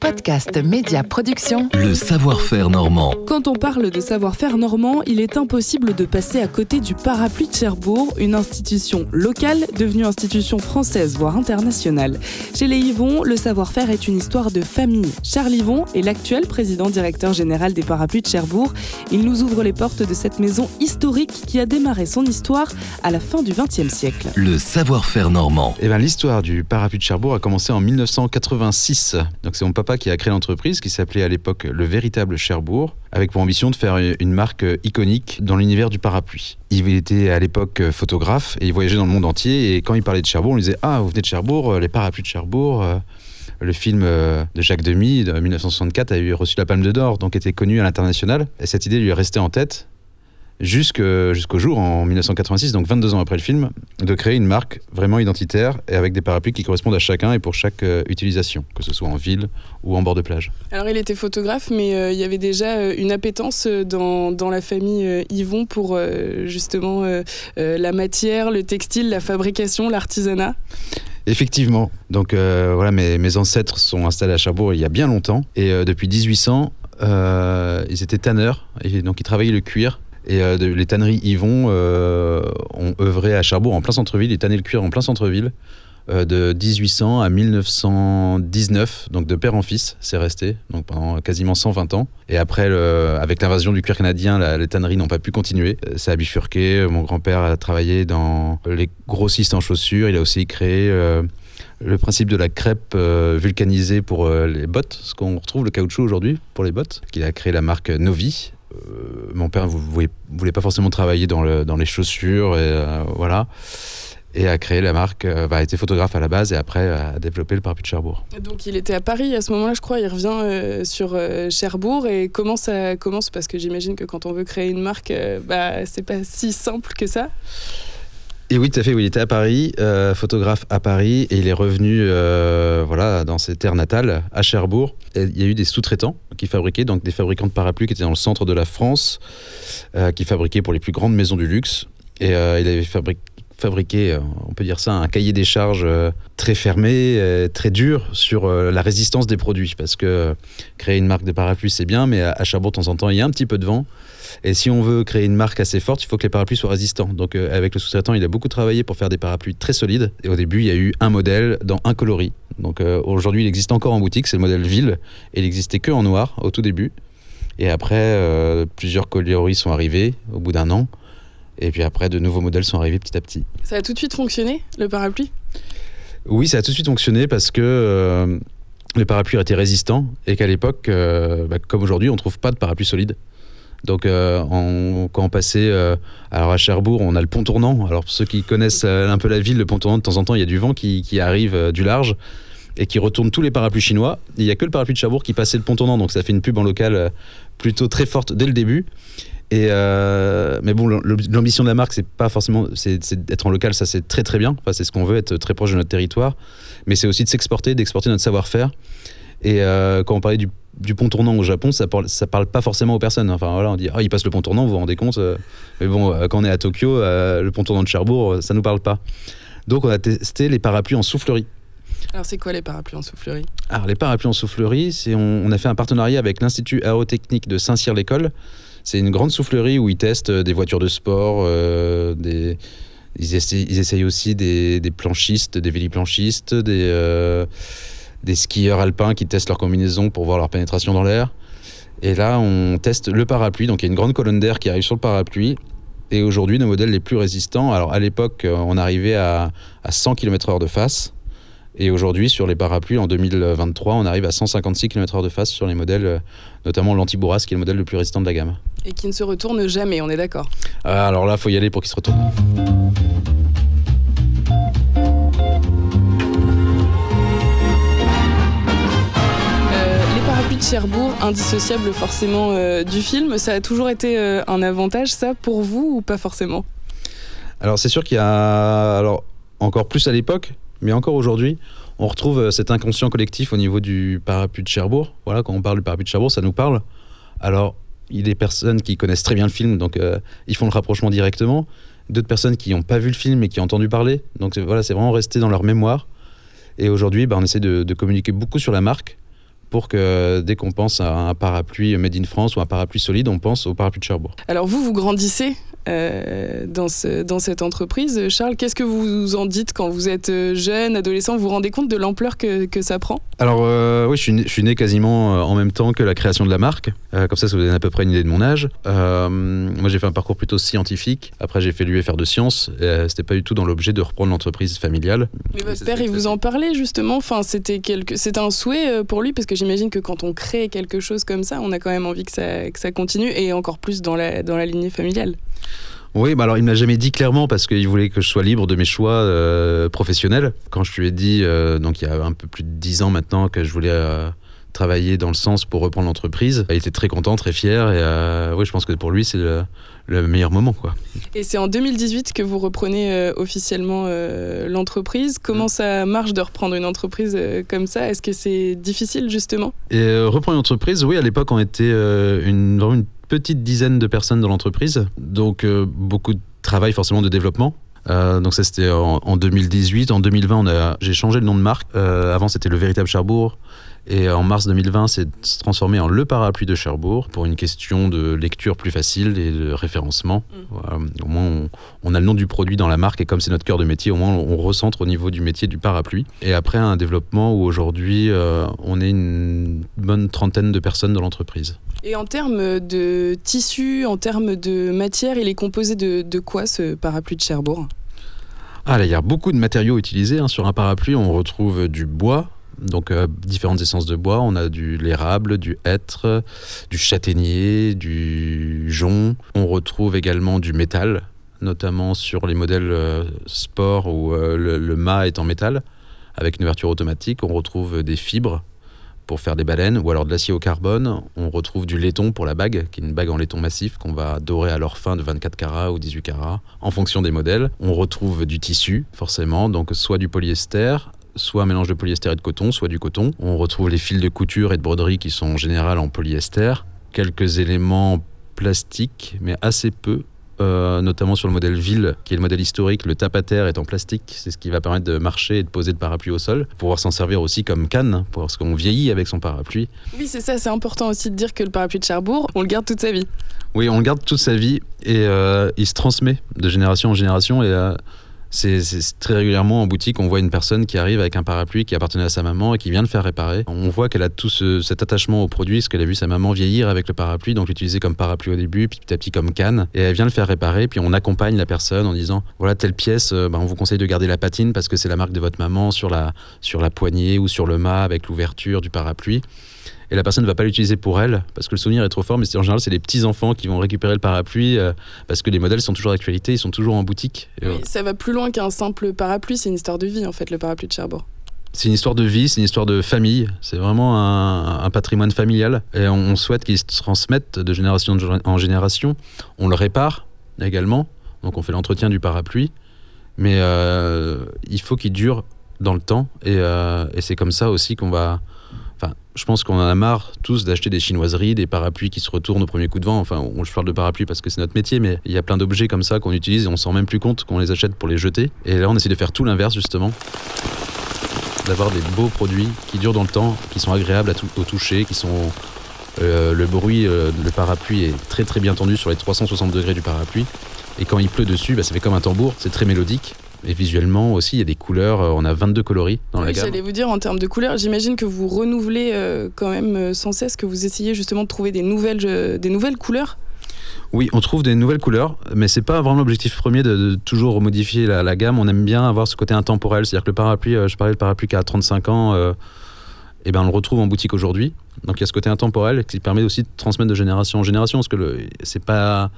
Podcast Média Production. Le savoir-faire normand. Quand on parle de savoir-faire normand, il est impossible de passer à côté du parapluie de Cherbourg, une institution locale devenue institution française, voire internationale. Chez les Yvon, le savoir-faire est une histoire de famille. Charles Yvon est l'actuel président directeur général des parapluies de Cherbourg. Il nous ouvre les portes de cette maison historique qui a démarré son histoire à la fin du XXe siècle. Le savoir-faire normand. Eh ben, l'histoire du parapluie de Cherbourg a commencé en 1986. Donc c'est mon papa qui a créé l'entreprise qui s'appelait à l'époque Le Véritable Cherbourg, avec pour ambition de faire une marque iconique dans l'univers du parapluie. Il était à l'époque photographe et il voyageait dans le monde entier. Et quand il parlait de Cherbourg, on lui disait Ah, vous venez de Cherbourg, les parapluies de Cherbourg. Le film de Jacques Demy de 1964 a eu reçu la Palme d'Or, donc était connu à l'international. Et cette idée lui est restée en tête jusqu'au jour, en 1986, donc 22 ans après le film, de créer une marque vraiment identitaire et avec des parapluies qui correspondent à chacun et pour chaque euh, utilisation, que ce soit en ville ou en bord de plage. Alors il était photographe, mais euh, il y avait déjà euh, une appétence dans, dans la famille Yvon pour justement la matière, le textile, la fabrication, l'artisanat. Effectivement. Donc voilà, mes, mes, ancêtres sont installés à Cherbourg il y a bien longtemps et depuis 1800, ils étaient tanneurs et donc ils travaillaient le cuir et euh, les tanneries Yvon euh, ont œuvré à Cherbourg en plein centre-ville, ils tannaient le cuir en plein centre-ville. Euh, de 1800 à 1919, donc de père en fils, c'est resté, donc pendant quasiment 120 ans. Et après, avec l'invasion du cuir canadien, les tanneries n'ont pas pu continuer. Ça a bifurqué. Mon grand-père a travaillé dans les grossistes en chaussures. Il a aussi créé le principe de la crêpe vulcanisée pour les bottes, ce qu'on retrouve le caoutchouc aujourd'hui pour les bottes, qu'il a créé la marque Novi, mon père ne voulait, pas forcément travailler dans, le, dans les chaussures, et euh, voilà. Et a créé la marque, euh, bah, a été photographe à la base et après a développé le parapluie de Cherbourg. Donc il était à Paris à ce moment-là, je crois, il revient sur Cherbourg et comment ça commence? Parce que j'imagine que quand on veut créer une marque, bah, c'est pas si simple que ça. Et oui, tout à fait. Oui, il était à Paris, euh, photographe à Paris, et il est revenu euh, voilà, dans ses terres natales, à Cherbourg. il y a eu des sous-traitants qui fabriquaient, donc des fabricants de parapluies qui étaient dans le centre de la France, euh, qui fabriquaient pour les plus grandes maisons du luxe. Et il avait fabriqué, on peut dire ça, un cahier des charges très fermé, très dur sur la résistance des produits. Parce que créer une marque de parapluies, c'est bien, mais à, Cherbourg, de temps en temps, il y a un petit peu de vent. Et si on veut créer une marque assez forte, il faut que les parapluies soient résistants. Donc euh, avec le sous-traitant, il a beaucoup travaillé pour faire des parapluies très solides. Et au début, il y a eu un modèle dans un coloris. Donc euh, aujourd'hui, il existe encore en boutique, c'est le modèle Ville. Il n'existait que en noir au tout début. Et après, euh, plusieurs coloris sont arrivés au bout d'un an. Et puis après, de nouveaux modèles sont arrivés petit à petit. Ça a tout de suite fonctionné, le parapluie? Oui, ça a tout de suite fonctionné parce que le parapluie était résistant et qu'à l'époque, bah, comme aujourd'hui, on ne trouve pas de parapluie solide. Donc, euh, quand on passait euh, alors à Cherbourg, on a le pont tournant. Alors, pour ceux qui connaissent euh, un peu la ville, le pont tournant, de temps en temps, il y a du vent qui, arrive du large et qui retourne tous les parapluies chinois. Il n'y a que le parapluie de Cherbourg qui passait le pont tournant, donc ça fait une pub en local plutôt très forte dès le début. Et mais bon, l'ambition de la marque, c'est pas forcément, c'est d'être en local, ça c'est très très bien. Enfin, c'est ce qu'on veut, être très proche de notre territoire. Mais c'est aussi de s'exporter, d'exporter notre savoir-faire. Et quand on parlait du du pont tournant au Japon, ça parle, ça parle pas forcément aux personnes. Enfin voilà, on dit ah il passe le pont tournant, vous vous rendez compte euh. Mais bon, euh, quand on est à Tokyo, euh, le pont tournant de Cherbourg, ça nous parle pas. Donc on a testé les parapluies en soufflerie. Alors c'est quoi les parapluies en soufflerie? Alors les parapluies en soufflerie, c'est on, a fait un partenariat avec l'Institut aérotechnique de Saint-Cyr-l'École. C'est une grande soufflerie où ils testent des voitures de sport, des ils essayent, aussi des, planchistes, des véliplanchistes, des des skieurs alpins qui testent leur combinaison pour voir leur pénétration dans l'air. Et là, on teste le parapluie. Donc, il y a une grande colonne d'air qui arrive sur le parapluie. Et aujourd'hui, nos modèles les plus résistants, alors à l'époque, euh, on arrivait à, 100 km/h de face. Et aujourd'hui, sur les parapluies, en 2023, on arrive à 156 km/h de face sur les modèles, euh, notamment l'Antibourras, qui est le modèle le plus résistant de la gamme. Et qui ne se retourne jamais, on est d'accord euh, Alors là, il faut y aller pour qu'il se retourne. Cherbourg, indissociable forcément euh, du film. Ça a toujours été euh, un avantage, ça, pour vous ou pas forcément? Alors c'est sûr qu'il y a, alors encore plus à l'époque, mais encore aujourd'hui, on retrouve euh, cet inconscient collectif au niveau du parapluie de Cherbourg. Voilà, quand on parle du parapluie de Cherbourg, ça nous parle. Alors il y a des personnes qui connaissent très bien le film, donc ils font le rapprochement directement. D'autres personnes qui n'ont pas vu le film et qui ont entendu parler. Donc voilà, c'est vraiment resté dans leur mémoire. Et aujourd'hui, bah, on essaie de, de communiquer beaucoup sur la marque pour que dès qu'on pense à un parapluie made in France ou un parapluie solide, on pense au parapluie de Cherbourg. Alors vous, vous grandissez euh, dans, ce, dans cette entreprise. Charles, qu'est-ce que vous en dites quand vous êtes euh, jeune, adolescent? Vous vous rendez compte de l'ampleur que, que, ça prend? Alors euh, oui, je suis, né, je suis, né, quasiment en même temps que la création de la marque. Euh, comme ça, ça vous donne à peu près une idée de mon âge. Euh, moi, j'ai fait un parcours plutôt scientifique. Après, j'ai fait l'UFR de sciences. C'était pas du tout dans l'objet de reprendre l'entreprise familiale. Mais votre père, il vous en parlait justement Enfin, c'était quelque... un souhait pour lui parce que j'imagine que quand on crée quelque chose comme ça, on a quand même envie que ça, que ça continue et encore plus dans la, dans la lignée familiale. Oui, bah alors il m'a jamais dit clairement parce qu'il voulait que je sois libre de mes choix euh, professionnels. Quand je lui ai dit, euh, donc il y a un peu plus de dix ans maintenant, que je voulais euh, travailler dans le sens pour reprendre l'entreprise, il était très content, très fier. Et oui, je pense que pour lui, c'est le, le, meilleur moment. Quoi. Et c'est en 2018 que vous reprenez officiellement l'entreprise. Comment ça marche de reprendre une entreprise comme ça? Est-ce que c'est difficile justement? Et reprendre une entreprise, oui, à l'époque, on était une, vraiment une petite dizaine de personnes dans l'entreprise, donc euh, beaucoup de travail forcément de développement. Euh, donc ça c'était en, en, 2018. En 2020, j'ai changé le nom de marque. Euh, avant c'était le véritable Cherbourg. Et en mars 2020, c'est transformé en le parapluie de Cherbourg pour une question de lecture plus facile et de référencement. Mmh. Voilà. Au moins, on, on, a le nom du produit dans la marque et comme c'est notre cœur de métier, au moins on recentre au niveau du métier du parapluie. Et après, un développement où aujourd'hui, euh, on est une bonne trentaine de personnes dans l'entreprise. Et en termes de tissu, en termes de matière, il est composé de, de quoi ce parapluie de Cherbourg? Ah, là, il y a beaucoup de matériaux utilisés. Hein. Sur un parapluie, on retrouve du bois, donc euh, différentes essences de bois. On a du l'érable, du hêtre, du châtaignier, du jonc. On retrouve également du métal, notamment sur les modèles euh, sport où euh, le, mât est en métal avec une ouverture automatique. On retrouve des fibres pour faire des baleines ou alors de l'acier au carbone. On retrouve du laiton pour la bague, qui est une bague en laiton massif qu'on va dorer à leur fin de 24 carats ou 18 carats en fonction des modèles. On retrouve du tissu, forcément, donc soit du polyester, soit un mélange de polyester et de coton, soit du coton. On retrouve les fils de couture et de broderie qui sont en général en polyester. Quelques éléments plastiques, mais assez peu. Euh, notamment sur le modèle ville, qui est le modèle historique, le tap à terre est en plastique, c'est ce qui va permettre de marcher et de poser le parapluie au sol, pour pouvoir s'en servir aussi comme canne, parce qu'on vieillit avec son parapluie. Oui, c'est ça, c'est important aussi de dire que le parapluie de Cherbourg, on le garde toute sa vie. Oui, on le garde toute sa vie et euh, il se transmet de génération en génération et euh, c'est très régulièrement en boutique, on voit une personne qui arrive avec un parapluie qui appartenait à sa maman et qui vient de faire réparer. On voit qu'elle a tout ce, cet attachement au produit, parce qu'elle a vu sa maman vieillir avec le parapluie, donc l'utiliser comme parapluie au début, puis petit à petit comme canne. Et elle vient le faire réparer, puis on accompagne la personne en disant voilà, telle pièce, bah, on vous conseille de garder la patine parce que c'est la marque de votre maman sur la, sur la poignée ou sur le mât avec l'ouverture du parapluie et la personne ne va pas l'utiliser pour elle parce que le souvenir est trop fort. Mais en général, c'est les petits enfants qui vont récupérer le parapluie euh, parce que les modèles sont toujours d'actualité, ils sont toujours en boutique. Ça va plus loin qu'un simple parapluie, c'est une histoire de vie en fait, le parapluie de Cherbourg. C'est une histoire de vie, c'est une histoire de famille, c'est vraiment un, un, patrimoine familial et on, on souhaite qu'il se transmette de génération en génération. On le répare également, donc on fait l'entretien du parapluie, mais euh, il faut qu'il dure dans le temps et, euh, et c'est comme ça aussi qu'on va Je pense qu'on en a marre tous d'acheter des chinoiseries, des parapluies qui se retournent au premier coup de vent. Enfin, on, je parle de parapluies parce que c'est notre métier, mais il y a plein d'objets comme ça qu'on utilise et on s'en même plus compte qu'on les achète pour les jeter. Et là, on essaie de faire tout l'inverse justement d'avoir des beaux produits qui durent dans le temps, qui sont agréables au toucher, qui sont euh, le bruit, euh, le parapluie est très très bien tendu sur les 360 degrés du parapluie. Et quand il pleut dessus, bah, ça fait comme un tambour, c'est très mélodique. Et visuellement aussi, il y a des couleurs. On a 22 coloris dans oui, la gamme. J'allais vous dire en termes de couleurs, j'imagine que vous renouvelez euh, quand même sans cesse, que vous essayez justement de trouver des nouvelles, euh, des nouvelles couleurs. Oui, on trouve des nouvelles couleurs, mais c'est pas vraiment l'objectif premier de, de, toujours modifier la, la, gamme. On aime bien avoir ce côté intemporel, c'est-à-dire que le parapluie, euh, je parlais de parapluie qui a 35 ans, euh, et ben on le retrouve en boutique aujourd'hui. Donc il y a ce côté intemporel qui permet aussi de transmettre de génération en génération, parce que c'est pas,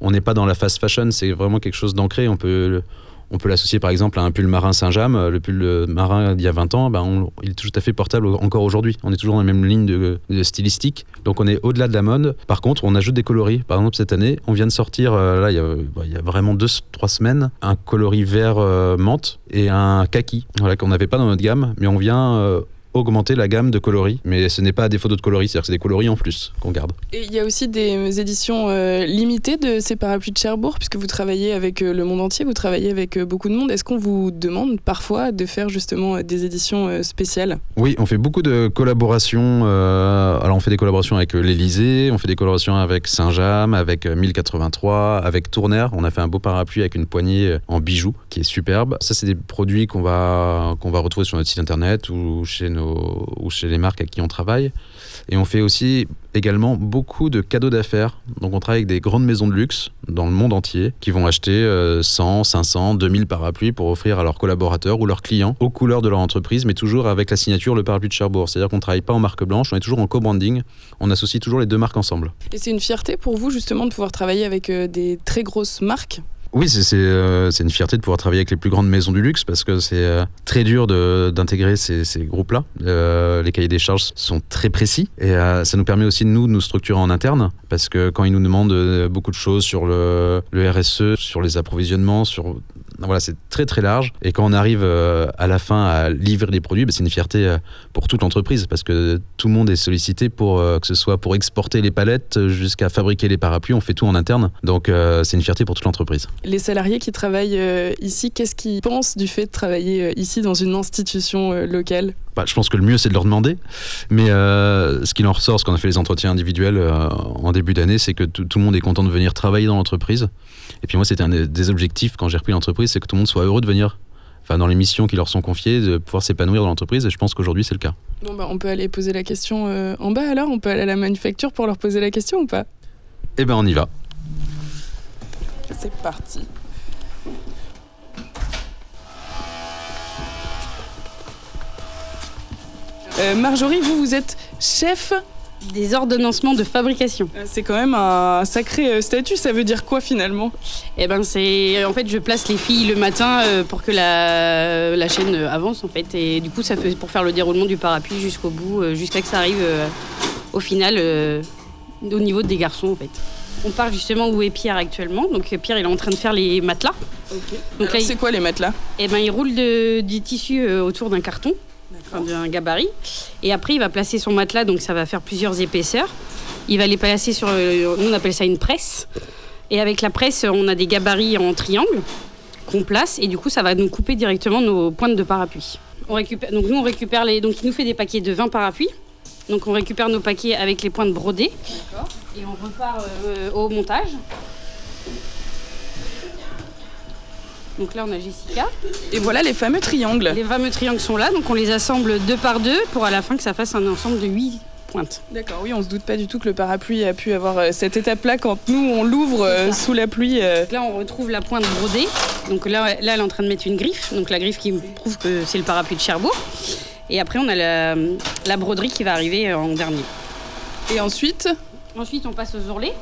on n'est pas dans la fast fashion, c'est vraiment quelque chose d'ancré. On peut on peut l'associer par exemple à un pull marin Saint-James. Le pull marin d'il y a 20 ans, ben il est tout à fait portable encore aujourd'hui. On est toujours dans la même ligne de, stylistique. Donc on est au-delà de la mode. Par contre, on ajoute des coloris. Par exemple, cette année, on vient de sortir, euh, là, il y, a, il y a vraiment 2-3 semaines, un coloris vert euh, menthe et un kaki, qu'on n'avait pas dans notre gamme. Mais on vient euh, augmenter la gamme de coloris, mais ce n'est pas à défaut d'autres coloris, c'est-à-dire que c'est des coloris en plus qu'on garde. Et il y a aussi des éditions euh, limitées de ces parapluies de Cherbourg, puisque vous travaillez avec euh, le monde entier, vous travaillez avec euh, beaucoup de monde. Est-ce qu'on vous demande parfois de faire justement des éditions spéciales? Oui, on fait beaucoup de collaborations. alors on fait des collaborations avec l'Elysée, on fait des collaborations avec Saint-James, avec 1083, avec Tournaire. On a fait un beau parapluie avec une poignée en bijoux qui est superbe. Ça, c'est des produits qu'on va, qu'on va retrouver sur notre site internet ou chez nos ou chez les marques avec qui on travaille. Et on fait aussi également beaucoup de cadeaux d'affaires. Donc on travaille avec des grandes maisons de luxe dans le monde entier qui vont acheter 100, 500, 2000 parapluies pour offrir à leurs collaborateurs ou leurs clients aux couleurs de leur entreprise, mais toujours avec la signature le parapluie de Cherbourg. C'est-à-dire qu'on ne travaille pas en marque blanche, on est toujours en co-branding. On associe toujours les deux marques ensemble. Et c'est une fierté pour vous justement de pouvoir travailler avec euh, des très grosses marques? Oui, euh, c'est une fierté de pouvoir travailler avec les plus grandes maisons du luxe parce que c'est euh, très dur d'intégrer ces, groupes-là. Euh, les cahiers des charges sont très précis et ça nous permet aussi de nous, structurer en interne parce que quand ils nous demandent beaucoup de choses sur le, RSE, sur les approvisionnements, sur voilà, c'est très très large. Et quand on arrive à la fin à livrer les produits, bah, c'est une fierté pour toute l'entreprise parce que tout le monde est sollicité pour que ce soit pour exporter les palettes jusqu'à fabriquer les parapluies. On fait tout en interne, donc c'est une fierté pour toute l'entreprise. Les salariés qui travaillent ici, qu'est-ce qu'ils pensent du fait de travailler ici dans une institution locale? Bah, je pense que le mieux c'est de leur demander. Mais ce qu'il en ressort, ce qu'on a fait les entretiens individuels en début d'année, c'est que tout le monde est content de venir travailler dans l'entreprise. Et puis moi, c'était un des objectifs quand j'ai repris l'entreprise, c'est que tout le monde soit heureux de venir enfin dans les missions qui leur sont confiées, de pouvoir s'épanouir dans l'entreprise. Et je pense qu'aujourd'hui, c'est le cas. Bon, bah, on peut aller poser la question euh, en bas alors? On peut aller à la manufacture pour leur poser la question ou pas? Eh ben, on y va. C'est parti. Euh, Marjorie, vous, vous êtes chef des ordonnancements de fabrication. Euh, c'est quand même un sacré euh, statut, ça veut dire quoi finalement? Eh ben c'est en fait je place les filles le matin pour que la, la, chaîne avance en fait et du coup ça fait pour faire le déroulement du parapluie jusqu'au bout jusqu'à que ça arrive au final au niveau des garçons en fait. On part justement où est Pierre actuellement. Donc Pierre il est en train de faire les matelas. Donc c'est quoi les matelas Eh ben il roule de, du tissu autour d'un carton d'un gabarit. Et après, il va placer son matelas, donc ça va faire plusieurs épaisseurs. Il va les placer sur, euh, nous on appelle ça une presse. Et avec la presse, on a des gabarits en triangle qu'on place, et du coup, ça va nous couper directement nos pointes de parapluie. On récupère, donc nous, on récupère les, donc il nous fait des paquets de 20 parapluies. Donc on récupère nos paquets avec les pointes brodées. Et on repart euh, au montage. Donc là, on a Jessica. Et voilà les fameux triangles. Les fameux triangles sont là, donc on les assemble deux par deux pour à la fin que ça fasse un ensemble de huit pointes. D'accord, oui, on se doute pas du tout que le parapluie a pu avoir euh, cette étape-là quand nous on l'ouvre euh, sous la pluie. Euh. Là, on retrouve la pointe brodée. Donc là, là, elle est en train de mettre une griffe, donc la griffe qui prouve que c'est le parapluie de Cherbourg. Et après, on a la, la broderie qui va arriver en dernier. Et ensuite Ensuite, on passe aux ourlets.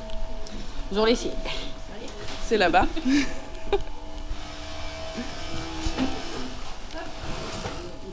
Aux ourlets, c'est. C'est là-bas.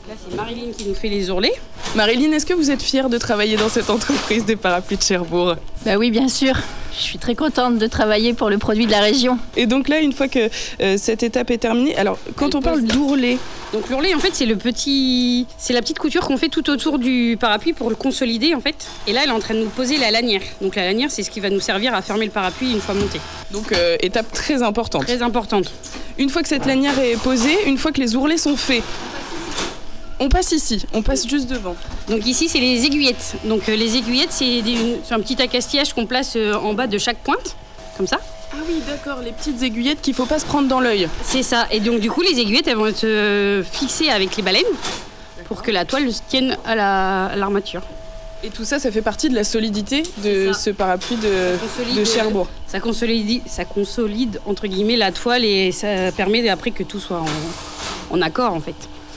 c'est Marilyn qui nous fait les ourlets. Marilyn, est-ce que vous êtes fière de travailler dans cette entreprise des parapluies de Cherbourg? Bah oui, bien sûr. Je suis très contente de travailler pour le produit de la région. Et donc là, une fois que euh, cette étape est terminée, alors quand on parle d'ourlet, donc l'ourlet en fait c'est le petit, c'est la petite couture qu'on fait tout autour du parapluie pour le consolider en fait. Et là, elle est en train de nous poser la lanière. Donc la lanière, c'est ce qui va nous servir à fermer le parapluie une fois monté. Donc euh, étape très importante. Très importante. Une fois que cette lanière est posée, une fois que les ourlets sont faits, on passe ici, on passe juste devant. Donc ici, c'est les aiguillettes. Donc euh, les aiguillettes, c'est un petit accastillage qu'on place euh, en bas de chaque pointe, comme ça. Ah oui, d'accord, les petites aiguillettes qu'il faut pas se prendre dans l'œil. C'est ça. Et donc du coup, les aiguillettes, elles vont être euh, fixées avec les baleines pour que la toile tienne à l'armature. et tout ça, ça fait partie de la solidité de ce parapluie de, de Cherbourg. Ça consolide, ça consolide entre guillemets la toile et ça permet après que tout soit en, en accord en fait.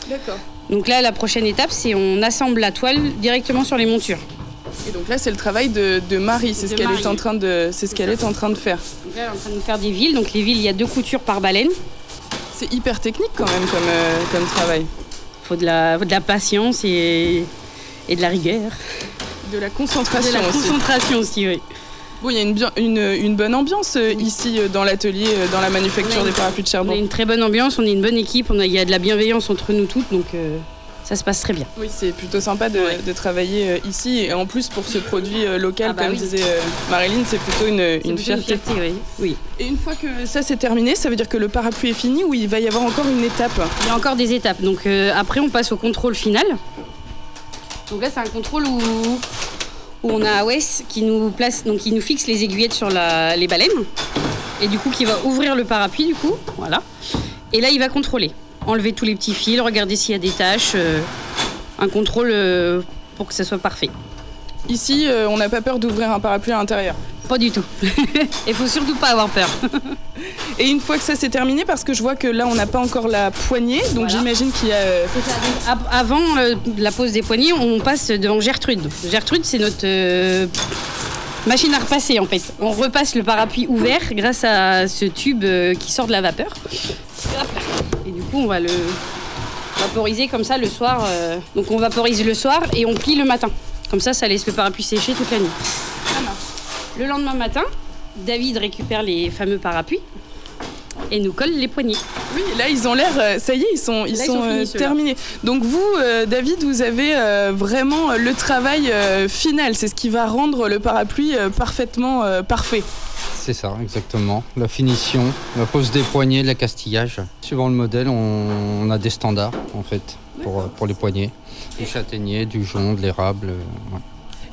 D'accord. Donc là, la prochaine étape, c'est on assemble la toile directement sur les montures. Et donc là, c'est le travail de, Marie, c'est ce qu'elle est en train de, c'est ce qu'elle est en train de faire. Donc là, elle est en train de faire des villes. Donc les villes, il y a deux coutures par baleine. C'est hyper technique quand même comme, euh, comme travail. Il faut de la, de la patience et, et de la rigueur. De la concentration de la aussi. concentration aussi, oui. Bon, il y a une, une, une bonne ambiance euh, ici euh, dans l'atelier, euh, dans la manufacture des parapluies de. On a une très bonne ambiance, on est une bonne équipe, on a, il y a de la bienveillance entre nous toutes, donc ça se passe très bien. Oui, c'est plutôt sympa de, travailler euh, ici. Et en plus, pour ce produit euh, local, Ah bah comme oui. disait euh, Marilyn, c'est plutôt une, C'est une plutôt fierté. oui. oui. Et une fois que ça c'est terminé, ça veut dire que le parapluie est fini ou il va y avoir encore une étape? Il y a encore des étapes. Donc euh, après, on passe au contrôle final. Donc là, c'est un contrôle où, où on a Wes qui nous place, donc qui nous fixe les aiguillettes sur les baleines. Et du coup, qui va ouvrir le parapluie, du coup. Voilà. Et là, il va contrôler. Enlever tous les petits fils, regarder s'il y a des taches. euh, un contrôle euh, pour que ça soit parfait. Ici, euh, on n'a pas peur d'ouvrir un parapluie à l'intérieur. Pas du tout. Il faut surtout pas avoir peur. Et une fois que ça c'est terminé, parce que je vois que là on n'a pas encore la poignée, donc Voilà. j'imagine qu'il y a. euh, Av- Avant euh, la pose des poignées, on passe devant Gertrude. Gertrude, c'est notre euh, machine à repasser en fait. On repasse le parapluie ouvert grâce à ce tube euh, qui sort de la vapeur. Et du coup, on va le vaporiser comme ça le soir. Donc on vaporise le soir et on plie le matin. Comme ça, ça laisse le parapluie sécher toute la nuit. Le lendemain matin, David récupère les fameux parapluies et nous colle les poignées. Oui, là ils ont l'air. euh, ça y est, ils sont, ils Là, ils sont, sont finis, euh, terminés. Donc vous, euh, David, vous avez euh, vraiment le travail euh, final. C'est ce qui va rendre le parapluie euh, parfaitement euh, parfait. C'est ça, exactement. La finition, la pose des poignées, le castillage. Suivant le modèle, on, on a des standards en fait pour, pour les poignées. Du châtaignier, du jonc, de l'érable. euh, ouais.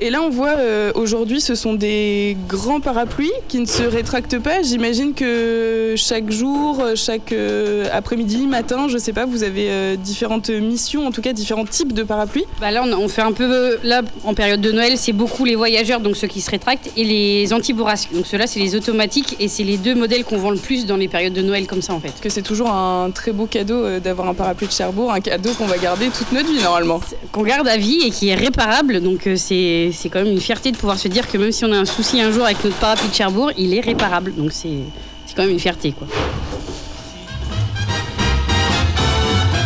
Et là, on voit euh, aujourd'hui, ce sont des grands parapluies qui ne se rétractent pas. J'imagine que chaque jour, euh, chaque euh, après-midi, matin, je sais pas, vous avez euh, différentes missions, en tout cas différents types de parapluies. Bah là, on, on fait un peu. Là, en période de Noël, c'est beaucoup les voyageurs, donc ceux qui se rétractent, et les anti-bourrasques. Donc ceux-là, c'est les automatiques, et c'est les deux modèles qu'on vend le plus dans les périodes de Noël comme ça, en fait. Que c'est toujours un très beau cadeau d'avoir un parapluie de Cherbourg, un cadeau qu'on va garder toute notre vie normalement. Qu'on garde à vie et qui est réparable, donc euh, c'est quand même une fierté de pouvoir se dire que même si on a un souci un jour avec notre parapluie de Cherbourg, il est réparable. Donc c'est c'est quand même une fierté, quoi.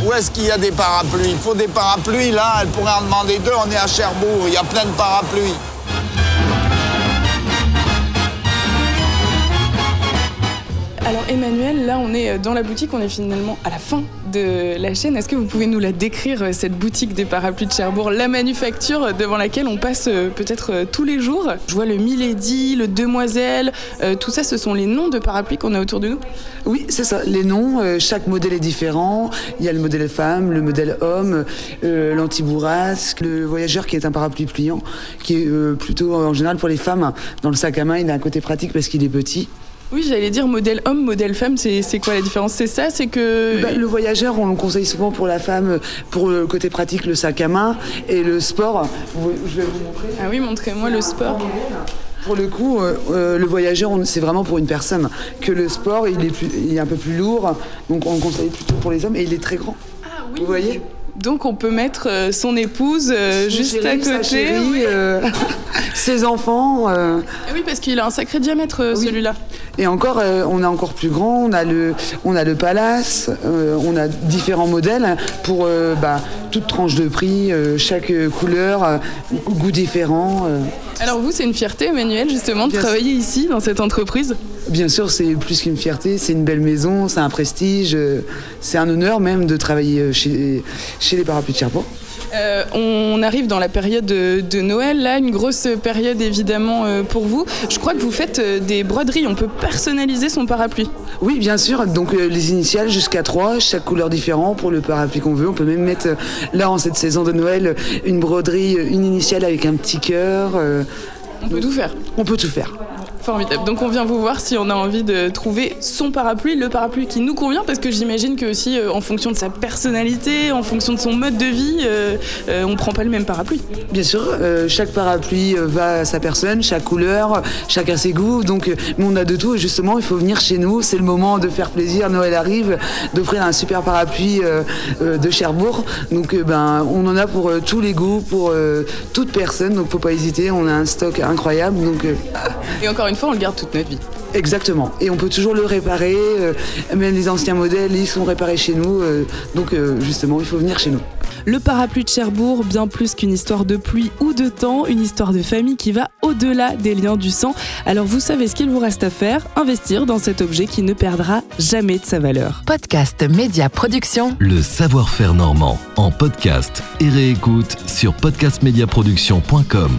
Où est-ce qu'il y a des parapluies? Il faut des parapluies, là, elle pourrait en demander deux, on est à Cherbourg, il y a plein de parapluies. Alors Emmanuel, là on est euh, dans la boutique, on est finalement à la fin de la chaîne. Est-ce que vous pouvez nous la décrire, euh, cette boutique des parapluies de Cherbourg, la manufacture euh, devant laquelle on passe peut-être tous les jours? Je vois le Milady, le Demoiselle, tout ça ce sont les noms de parapluies qu'on a autour de nous? Oui, c'est ça. Les noms, chaque modèle est différent. Il y a le modèle femme, le modèle homme, euh, l'antibourrasque, le voyageur qui est un parapluie pliant, qui est plutôt en général pour les femmes. Dans le sac à main, il a un côté pratique parce qu'il est petit. Oui, j'allais dire modèle homme, modèle femme, c'est quoi la différence? C'est ça, c'est que... Bah, le voyageur, on le conseille souvent pour la femme, pour le côté pratique, le sac à main. Et le sport, je vais vous montrer. Ah oui, montrez-moi le sport. Pour le coup, euh, euh, le voyageur, c'est vraiment pour une personne. Que le sport, il est, plus- il est un peu plus lourd, donc on le conseille plutôt pour les hommes. Et il est très grand. Ah oui. Vous voyez? Donc on peut mettre euh, son épouse euh, Son juste chéri, à sa côté. chérie, oui. euh, ses enfants. euh, oui, parce qu'il a un sacré diamètre Oui. celui-là. et encore, euh, on a encore plus grand. On a le, on a le palace. on a différents modèles pour bah, toute tranche de prix, chaque couleur, goût différent. Alors vous, c'est une fierté, Emmanuel, justement, de Bien travailler ici, dans cette entreprise. Bien sûr, c'est plus qu'une fierté. C'est une belle maison, c'est un prestige, euh, c'est un honneur même de travailler euh, chez, chez les parapluies de Cherbourg. Euh, on arrive dans la période de, de Noël, là, une grosse période évidemment euh, pour vous. Je crois que vous faites euh, des broderies, on peut personnaliser son parapluie. Oui, bien sûr. Donc les initiales jusqu'à 3, chaque couleur différente pour le parapluie qu'on veut. On peut même mettre là en cette saison de Noël une broderie, une initiale avec un petit cœur. On peut tout faire. on peut tout faire. Formidable. Donc on vient vous voir si on a envie de trouver son parapluie, le parapluie qui nous convient, parce que j'imagine que aussi euh, en fonction de sa personnalité, en fonction de son mode de vie, euh, euh, on prend pas le même parapluie. Bien sûr, euh, chaque parapluie euh, va à sa personne, chaque couleur, chacun ses goûts. Donc, mais on a de tout. Et justement, il faut venir chez nous. C'est le moment de faire plaisir. Noël arrive, d'offrir un super parapluie de Cherbourg. Donc, ben, on en a pour tous les goûts, pour toute personne. Donc, faut pas hésiter. On a un stock incroyable. Donc, Et encore une une fois, on le garde toute notre vie. Exactement. Et on peut toujours le réparer. euh, même les anciens modèles, ils sont réparés chez nous. euh, donc euh, justement, il faut venir chez nous. Le parapluie de Cherbourg, bien plus qu'une histoire de pluie ou de temps, une histoire de famille qui va au-delà des liens du sang. Alors vous savez ce qu'il vous reste à faire, investir dans cet objet qui ne perdra jamais de sa valeur. Podcast Média Production. Le savoir-faire normand en podcast et réécoute sur podcastmediaproduction.com.